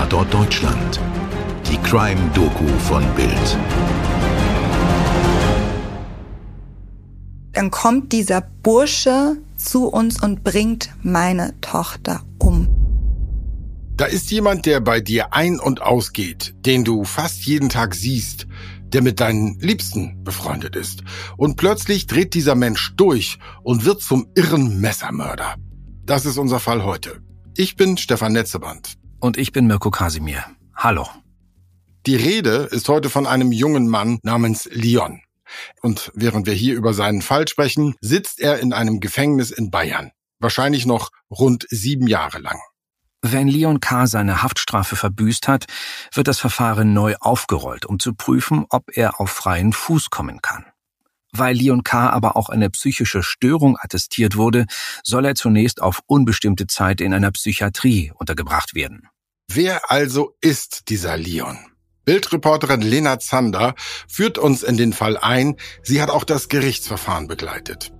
Tatort Deutschland. Die Crime-Doku von Bild. Dann kommt dieser Bursche zu uns und bringt meine Tochter um. Da ist jemand, der bei dir ein- und ausgeht, den du fast jeden Tag siehst, der mit deinen Liebsten befreundet ist. Und plötzlich dreht dieser Mensch durch und wird zum irren Messermörder. Das ist unser Fall heute. Ich bin Stefan Netzeband. Und ich bin Mirko Kasimir. Hallo. Die Rede ist heute von einem jungen Mann namens Leon. Und während wir hier über seinen Fall sprechen, sitzt er in einem Gefängnis in Bayern. Wahrscheinlich noch rund sieben Jahre lang. Wenn Leon K. seine Haftstrafe verbüßt hat, wird das Verfahren neu aufgerollt, um zu prüfen, ob er auf freien Fuß kommen kann. Weil Leon K. aber auch eine psychische Störung attestiert wurde, soll er zunächst auf unbestimmte Zeit in einer Psychiatrie untergebracht werden. Wer also ist dieser Leon? Bildreporterin Lena Zander führt uns in den Fall ein. Sie hat auch das Gerichtsverfahren begleitet.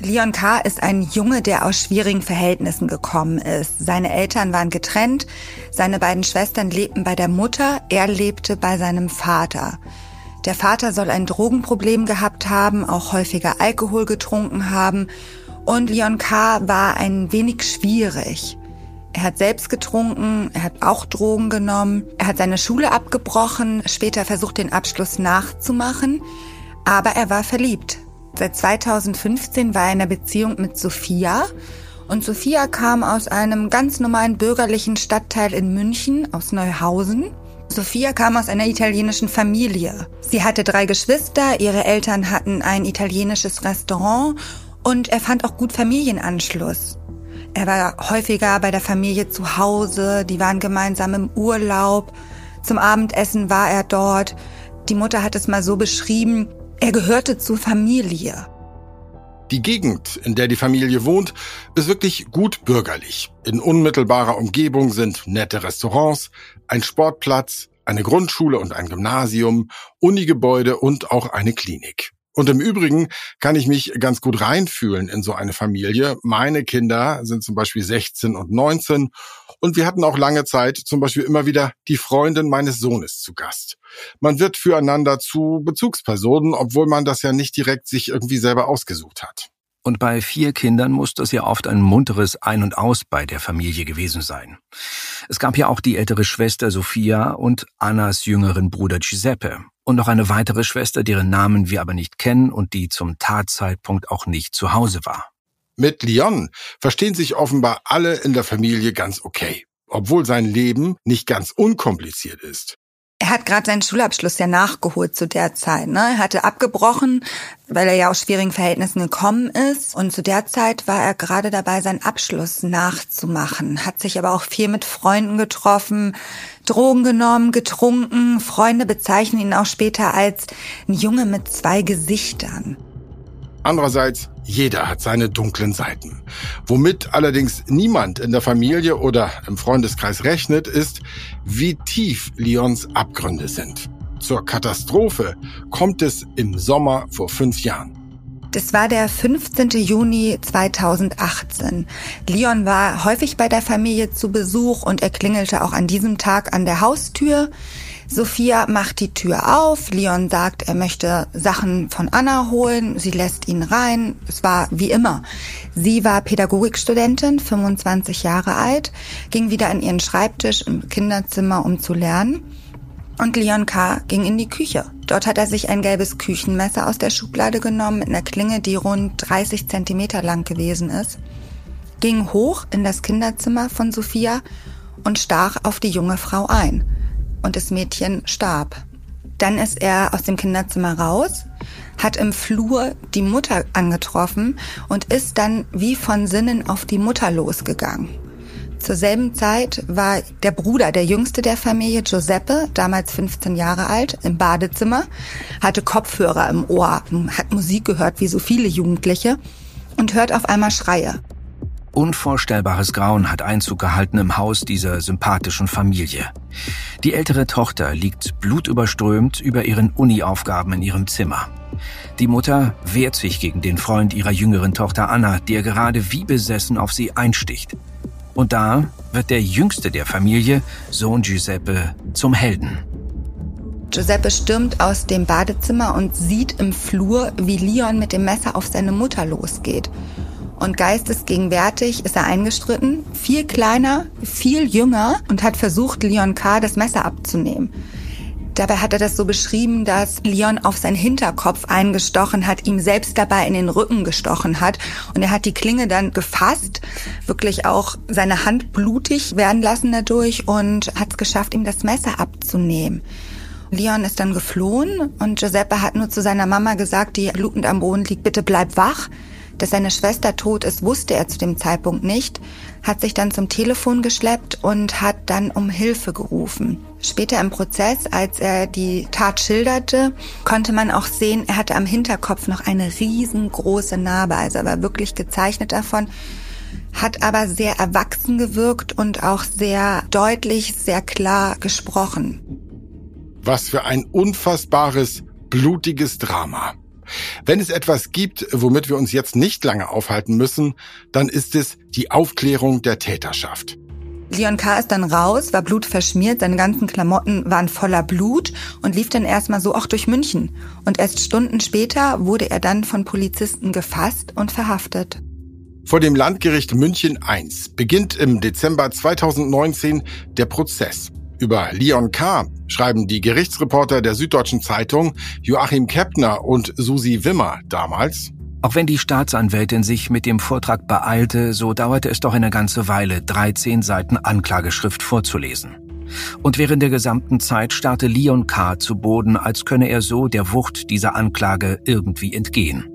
Leon K. ist ein Junge, der aus schwierigen Verhältnissen gekommen ist. Seine Eltern waren getrennt, seine beiden Schwestern lebten bei der Mutter, er lebte bei seinem Vater. Der Vater soll ein Drogenproblem gehabt haben, auch häufiger Alkohol getrunken haben und Leon K. war ein wenig schwierig. Er hat selbst getrunken, er hat auch Drogen genommen, er hat seine Schule abgebrochen, später versucht den Abschluss nachzumachen, aber er war verliebt. Seit 2015 war er in einer Beziehung mit Sophia. Und Sophia kam aus einem ganz normalen bürgerlichen Stadtteil in München, aus Neuhausen. Sophia kam aus einer italienischen Familie. Sie hatte drei Geschwister, ihre Eltern hatten ein italienisches Restaurant und er fand auch gut Familienanschluss. Er war häufiger bei der Familie zu Hause, die waren gemeinsam im Urlaub. Zum Abendessen war er dort. Die Mutter hat es mal so beschrieben, er gehörte zur Familie. Die Gegend, in der die Familie wohnt, ist wirklich gut bürgerlich. In unmittelbarer Umgebung sind nette Restaurants, ein Sportplatz, eine Grundschule und ein Gymnasium, Unigebäude und auch eine Klinik. Und im Übrigen kann ich mich ganz gut reinfühlen in so eine Familie. Meine Kinder sind zum Beispiel 16 und 19 und wir hatten auch lange Zeit zum Beispiel immer wieder die Freundin meines Sohnes zu Gast. Man wird füreinander zu Bezugspersonen, obwohl man das ja nicht direkt sich irgendwie selber ausgesucht hat. Und bei vier Kindern muss das ja oft ein munteres Ein und Aus bei der Familie gewesen sein. Es gab ja auch die ältere Schwester Sophia und Annas jüngeren Bruder Giuseppe und noch eine weitere Schwester, deren Namen wir aber nicht kennen und die zum Tatzeitpunkt auch nicht zu Hause war. Mit Leon verstehen sich offenbar alle in der Familie ganz okay, obwohl sein Leben nicht ganz unkompliziert ist. Er hat gerade seinen Schulabschluss ja nachgeholt zu der Zeit. Ne? Er hatte abgebrochen, weil er ja aus schwierigen Verhältnissen gekommen ist. Und zu der Zeit war er gerade dabei, seinen Abschluss nachzumachen. Hat sich aber auch viel mit Freunden getroffen, Drogen genommen, getrunken. Freunde bezeichnen ihn auch später als ein Junge mit zwei Gesichtern. Andererseits, jeder hat seine dunklen Seiten. Womit allerdings niemand in der Familie oder im Freundeskreis rechnet, ist, wie tief Leons Abgründe sind. Zur Katastrophe kommt es im Sommer vor fünf Jahren. Das war der 15. Juni 2018. Leon war häufig bei der Familie zu Besuch und er klingelte auch an diesem Tag an der Haustür. Sophia macht die Tür auf. Leon sagt, er möchte Sachen von Anna holen. Sie lässt ihn rein. Es war wie immer. Sie war Pädagogikstudentin, 25 Jahre alt, ging wieder an ihren Schreibtisch im Kinderzimmer, um zu lernen. Und Leon K. ging in die Küche. Dort hat er sich ein gelbes Küchenmesser aus der Schublade genommen mit einer Klinge, die rund 30 Zentimeter lang gewesen ist, ging hoch in das Kinderzimmer von Sophia und stach auf die junge Frau ein und das Mädchen starb. Dann ist er aus dem Kinderzimmer raus, hat im Flur die Mutter angetroffen und ist dann wie von Sinnen auf die Mutter losgegangen. Zur selben Zeit war der Bruder, der jüngste der Familie, Giuseppe, damals 15 Jahre alt, im Badezimmer, hatte Kopfhörer im Ohr, hat Musik gehört, wie so viele Jugendliche, und hört auf einmal Schreie. Unvorstellbares Grauen hat Einzug gehalten im Haus dieser sympathischen Familie. Die ältere Tochter liegt blutüberströmt über ihren Uni-Aufgaben in ihrem Zimmer. Die Mutter wehrt sich gegen den Freund ihrer jüngeren Tochter Anna, der gerade wie besessen auf sie einsticht. Und da wird der jüngste der Familie, Sohn Giuseppe, zum Helden. Giuseppe stürmt aus dem Badezimmer und sieht im Flur, wie Leon mit dem Messer auf seine Mutter losgeht. Und geistesgegenwärtig ist er eingestritten, viel kleiner, viel jünger und hat versucht, Leon K. das Messer abzunehmen. Dabei hat er das so beschrieben, dass Leon auf seinen Hinterkopf eingestochen hat, ihm selbst dabei in den Rücken gestochen hat. Und er hat die Klinge dann gefasst, wirklich auch seine Hand blutig werden lassen dadurch und hat es geschafft, ihm das Messer abzunehmen. Leon ist dann geflohen und Giuseppe hat nur zu seiner Mama gesagt, die blutend am Boden liegt, bitte bleib wach. Dass seine Schwester tot ist, wusste er zu dem Zeitpunkt nicht, hat sich dann zum Telefon geschleppt und hat dann um Hilfe gerufen. Später im Prozess, als er die Tat schilderte, konnte man auch sehen, er hatte am Hinterkopf noch eine riesengroße Narbe, also er war wirklich gezeichnet davon, hat aber sehr erwachsen gewirkt und auch sehr deutlich, sehr klar gesprochen. Was für ein unfassbares, blutiges Drama. Wenn es etwas gibt, womit wir uns jetzt nicht lange aufhalten müssen, dann ist es die Aufklärung der Täterschaft. Leon K. ist dann raus, war blutverschmiert, seine ganzen Klamotten waren voller Blut und lief dann erstmal so auch durch München. Und erst Stunden später wurde er dann von Polizisten gefasst und verhaftet. Vor dem Landgericht München I beginnt im Dezember 2019 der Prozess. Über Leon K. schreiben die Gerichtsreporter der Süddeutschen Zeitung Joachim Keppner und Susi Wimmer damals. Auch wenn die Staatsanwältin sich mit dem Vortrag beeilte, so dauerte es doch eine ganze Weile, 13 Seiten Anklageschrift vorzulesen. Und während der gesamten Zeit starrte Leon K. zu Boden, als könne er so der Wucht dieser Anklage irgendwie entgehen.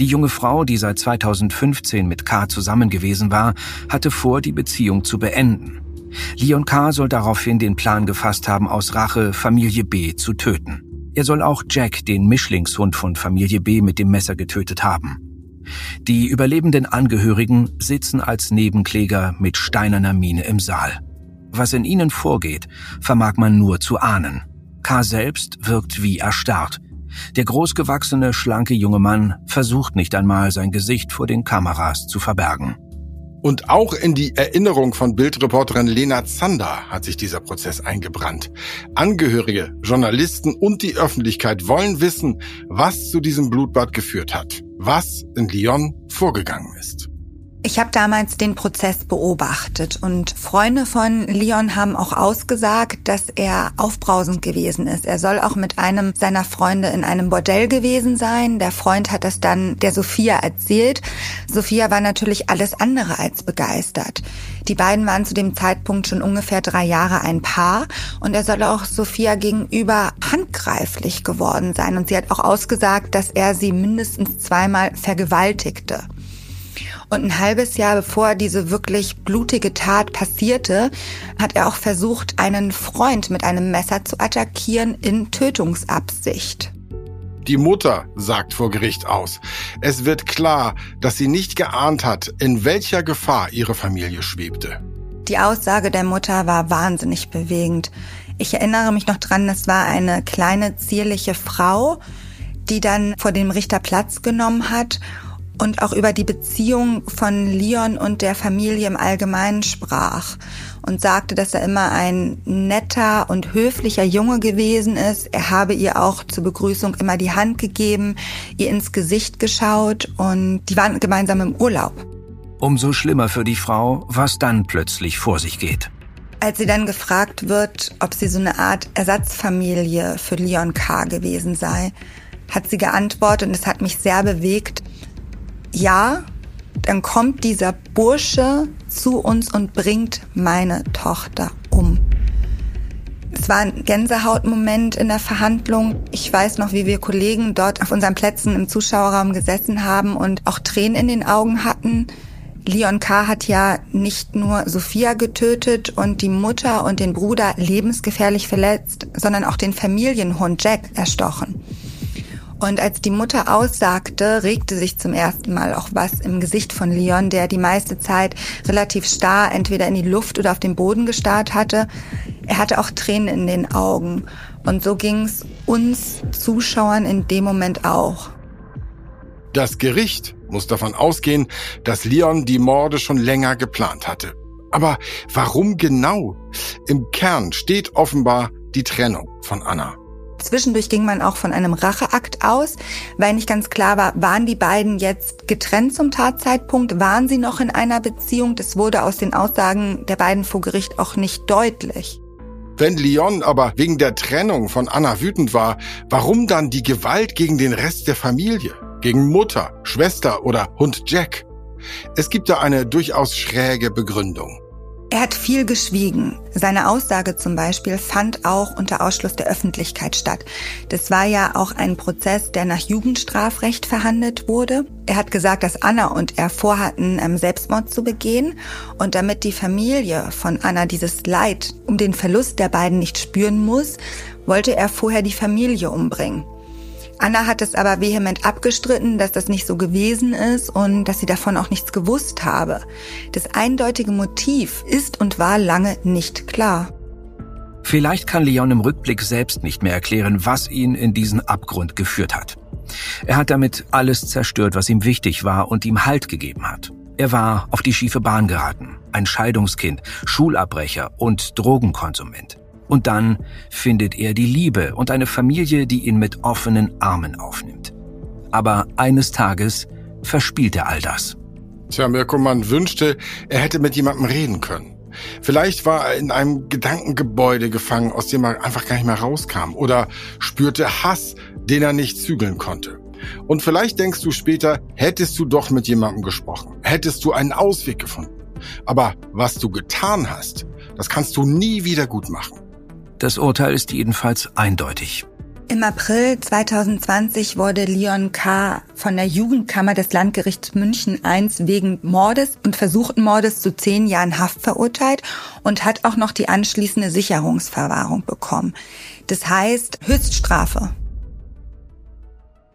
Die junge Frau, die seit 2015 mit K. zusammen gewesen war, hatte vor, die Beziehung zu beenden. Leon K. soll daraufhin den Plan gefasst haben, aus Rache Familie B zu töten. Er soll auch Jack, den Mischlingshund von Familie B, mit dem Messer getötet haben. Die überlebenden Angehörigen sitzen als Nebenkläger mit steinerner Miene im Saal. Was in ihnen vorgeht, vermag man nur zu ahnen. K. selbst wirkt wie erstarrt. Der großgewachsene, schlanke junge Mann versucht nicht einmal, sein Gesicht vor den Kameras zu verbergen. Und auch in die Erinnerung von Bildreporterin Lena Zander hat sich dieser Prozess eingebrannt. Angehörige, Journalisten und die Öffentlichkeit wollen wissen, was zu diesem Blutbad geführt hat, was in Lyon vorgegangen ist. Ich habe damals den Prozess beobachtet und Freunde von Leon haben auch ausgesagt, dass er aufbrausend gewesen ist. Er soll auch mit einem seiner Freunde in einem Bordell gewesen sein. Der Freund hat das dann der Sophia erzählt. Sophia war natürlich alles andere als begeistert. Die beiden waren zu dem Zeitpunkt schon ungefähr drei Jahre ein Paar und er soll auch Sophia gegenüber handgreiflich geworden sein. Und sie hat auch ausgesagt, dass er sie mindestens zweimal vergewaltigte. Und ein halbes Jahr bevor diese wirklich blutige Tat passierte, hat er auch versucht, einen Freund mit einem Messer zu attackieren in Tötungsabsicht. Die Mutter sagt vor Gericht aus. Es wird klar, dass sie nicht geahnt hat, in welcher Gefahr ihre Familie schwebte. Die Aussage der Mutter war wahnsinnig bewegend. Ich erinnere mich noch dran, es war eine kleine, zierliche Frau, die dann vor dem Richter Platz genommen hat und auch über die Beziehung von Leon und der Familie im Allgemeinen sprach und sagte, dass er immer ein netter und höflicher Junge gewesen ist. Er habe ihr auch zur Begrüßung immer die Hand gegeben, ihr ins Gesicht geschaut und die waren gemeinsam im Urlaub. Umso schlimmer für die Frau, was dann plötzlich vor sich geht. Als sie dann gefragt wird, ob sie so eine Art Ersatzfamilie für Leon K. gewesen sei, hat sie geantwortet und es hat mich sehr bewegt, ja, dann kommt dieser Bursche zu uns und bringt meine Tochter um. Es war ein Gänsehautmoment in der Verhandlung. Ich weiß noch, wie wir Kollegen dort auf unseren Plätzen im Zuschauerraum gesessen haben und auch Tränen in den Augen hatten. Leon K. hat ja nicht nur Sophia getötet und die Mutter und den Bruder lebensgefährlich verletzt, sondern auch den Familienhund Jack erstochen. Und als die Mutter aussagte, regte sich zum ersten Mal auch was im Gesicht von Leon, der die meiste Zeit relativ starr entweder in die Luft oder auf den Boden gestarrt hatte. Er hatte auch Tränen in den Augen. Und so ging es uns Zuschauern in dem Moment auch. Das Gericht muss davon ausgehen, dass Leon die Morde schon länger geplant hatte. Aber warum genau? Im Kern steht offenbar die Trennung von Anna. Zwischendurch ging man auch von einem Racheakt aus, weil nicht ganz klar war, waren die beiden jetzt getrennt zum Tatzeitpunkt, waren sie noch in einer Beziehung. Das wurde aus den Aussagen der beiden vor Gericht auch nicht deutlich. Wenn Leon aber wegen der Trennung von Anna wütend war, warum dann die Gewalt gegen den Rest der Familie? Gegen Mutter, Schwester oder Hund Jack? Es gibt da eine durchaus schräge Begründung. Er hat viel geschwiegen. Seine Aussage zum Beispiel fand auch unter Ausschluss der Öffentlichkeit statt. Das war ja auch ein Prozess, der nach Jugendstrafrecht verhandelt wurde. Er hat gesagt, dass Anna und er vorhatten, ähm, Selbstmord zu begehen. Und damit die Familie von Anna dieses Leid um den Verlust der beiden nicht spüren muss, wollte er vorher die Familie umbringen. Anna hat es aber vehement abgestritten, dass das nicht so gewesen ist und dass sie davon auch nichts gewusst habe. Das eindeutige Motiv ist und war lange nicht klar. Vielleicht kann Leon im Rückblick selbst nicht mehr erklären, was ihn in diesen Abgrund geführt hat. Er hat damit alles zerstört, was ihm wichtig war und ihm Halt gegeben hat. Er war auf die schiefe Bahn geraten, ein Scheidungskind, Schulabbrecher und Drogenkonsument. Und dann findet er die Liebe und eine Familie, die ihn mit offenen Armen aufnimmt. Aber eines Tages verspielt er all das. Tja, Mirko, man wünschte, er hätte mit jemandem reden können. Vielleicht war er in einem Gedankengebäude gefangen, aus dem er einfach gar nicht mehr rauskam. Oder spürte Hass, den er nicht zügeln konnte. Und vielleicht denkst du später, hättest du doch mit jemandem gesprochen. Hättest du einen Ausweg gefunden. Aber was du getan hast, das kannst du nie wieder gut machen. Das Urteil ist jedenfalls eindeutig. Im April 2020 wurde Leon K. von der Jugendkammer des Landgerichts München I wegen Mordes und versuchten Mordes zu zehn Jahren Haft verurteilt und hat auch noch die anschließende Sicherungsverwahrung bekommen. Das heißt Höchststrafe.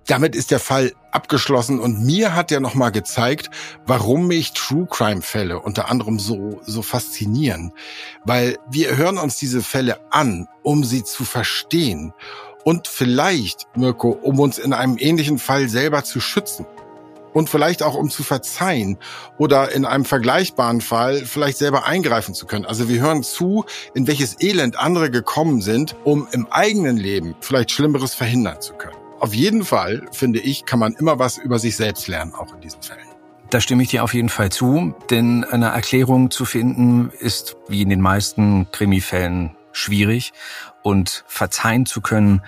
Damit ist der Fall abgeschlossen und mir hat er nochmal gezeigt, warum mich True Crime Fälle unter anderem so, so faszinieren. Weil wir hören uns diese Fälle an, um sie zu verstehen und vielleicht, Mirko, um uns in einem ähnlichen Fall selber zu schützen. Und vielleicht auch um zu verzeihen oder in einem vergleichbaren Fall vielleicht selber eingreifen zu können. Also wir hören zu, in welches Elend andere gekommen sind, um im eigenen Leben vielleicht Schlimmeres verhindern zu können auf jeden Fall, finde ich, kann man immer was über sich selbst lernen, auch in diesen Fällen. Da stimme ich dir auf jeden Fall zu, denn eine Erklärung zu finden ist, wie in den meisten Krimifällen, schwierig. Und verzeihen zu können,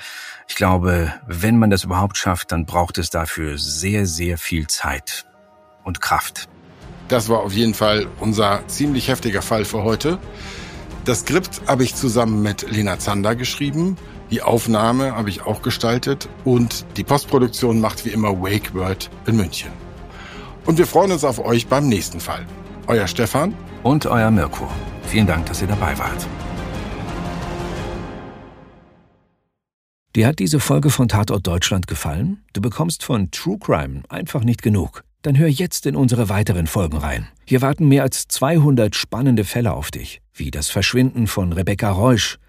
ich glaube, wenn man das überhaupt schafft, dann braucht es dafür sehr, sehr viel Zeit und Kraft. Das war auf jeden Fall unser ziemlich heftiger Fall für heute. Das Skript habe ich zusammen mit Lena Zander geschrieben. Die Aufnahme habe ich auch gestaltet und die Postproduktion macht wie immer Wake World in München. Und wir freuen uns auf euch beim nächsten Fall. Euer Stefan und euer Mirko. Vielen Dank, dass ihr dabei wart. Dir hat diese Folge von Tatort Deutschland gefallen? Du bekommst von True Crime einfach nicht genug. Dann hör jetzt in unsere weiteren Folgen rein. Hier warten mehr als 200 spannende Fälle auf dich, wie das Verschwinden von Rebecca Reusch,